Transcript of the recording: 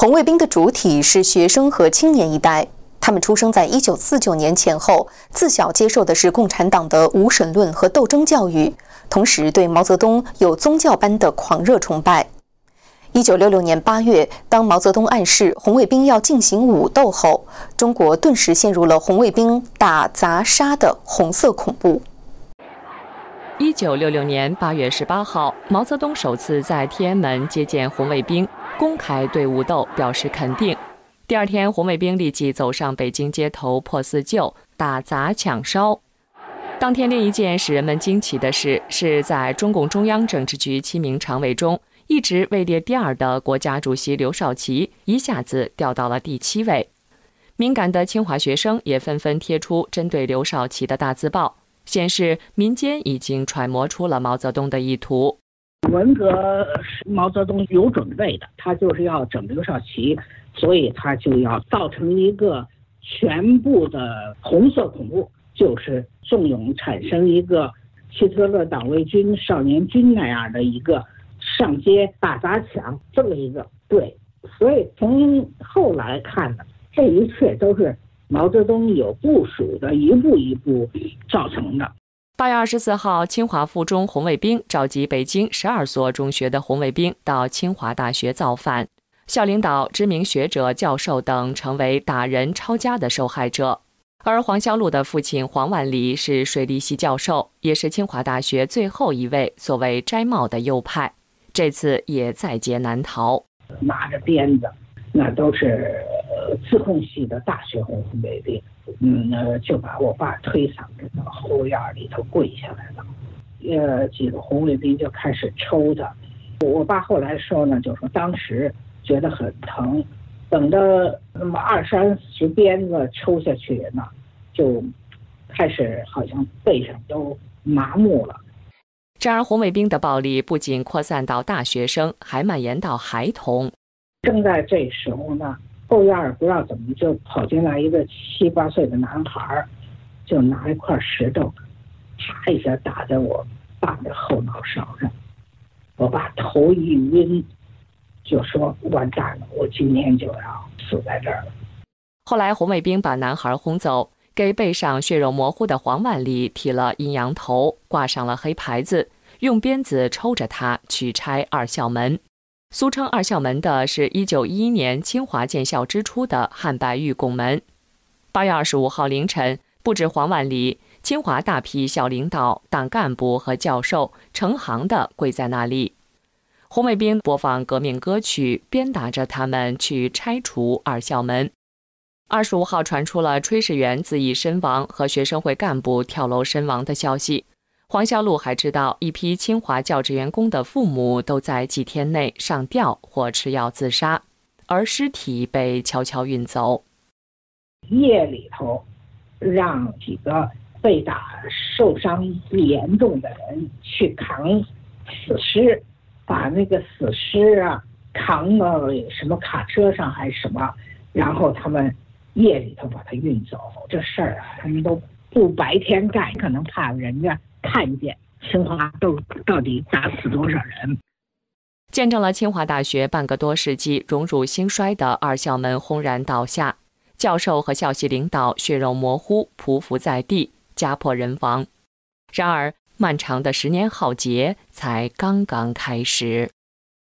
红卫兵的主体是学生和青年一代，他们出生在一九四九年前后，自小接受的是共产党的无神论和斗争教育，同时对毛泽东有宗教般的狂热崇拜。一九六六年八月，当毛泽东暗示红卫兵要进行武斗后，中国顿时陷入了红卫兵打砸杀的红色恐怖。一九六六年八月十八号，毛泽东首次在天安门接见红卫兵，公开对武斗表示肯定。第二天，红卫兵立即走上北京街头破四旧、打砸抢烧。当天，另一件使人们惊奇的事，是在中共中央政治局七名常委中。一直位列第二的国家主席刘少奇一下子掉到了第七位。敏感的清华学生也纷纷贴出针对刘少奇的大字报，显示民间已经揣摩出了毛泽东的意图。文革是毛泽东有准备的，他就是要整刘少奇，所以他就要造成一个全部的红色恐怖，就是纵容产生一个希特勒党卫军少年军那样的一个。上街打砸抢这么一个对，所以从后来看呢，这一切都是毛泽东有部署的，一步一步造成的。八月二十四号，清华附中红卫兵召集北京十二所中学的红卫兵到清华大学造反，校领导、知名学者、教授等成为打人抄家的受害者。而黄孝祿的父亲黄万里是水利系教授，也是清华大学最后一位所谓摘帽的右派。这次也在劫难逃，拿着鞭子，那都是自贡系的大学红卫兵，嗯，就把我爸推搡着到后院里头跪下来了，呃，几个红卫兵就开始抽他，我爸后来说呢，就说当时觉得很疼，等到那么二三十鞭子抽下去呢，就开始好像背上都麻木了。然而，红卫兵的暴力不仅扩散到大学生，还蔓延到孩童。正在这时候呢，后院不知道怎么就跑进来一个七八岁的男孩，就拿一块石头，啪一下打在我爸的后脑勺上。我爸头一晕，就说：“完蛋了，我今天就要死在这儿了。”后来，红卫兵把男孩轰走。给背上血肉模糊的黄万里剃了阴阳头，挂上了黑牌子，用鞭子抽着他去拆二校门。俗称二校门的是一九一一年清华建校之初的汉白玉拱门。八月二十五号凌晨，不止黄万里，清华大批校领导、党干部和教授成行的跪在那里。红卫兵播放革命歌曲，鞭打着他们去拆除二校门。二十五号传出了炊事员自缢身亡和学生会干部跳楼身亡的消息。黄孝祿还知道一批清华教职员工的父母都在几天内上吊或吃药自杀，而尸体被悄悄运走。夜里头，让几个被打受伤严重的人去扛死尸，把那个死尸啊扛到什么卡车上还是什么，然后他们。夜里头把它运走，这事儿啊，他们都不白天干，可能怕人家看见。清华都到底打死多少人？见证了清华大学半个多世纪荣辱兴衰的二校门轰然倒下，教授和校系领导血肉模糊，匍匐在地，家破人亡。然而，漫长的十年浩劫才刚刚开始。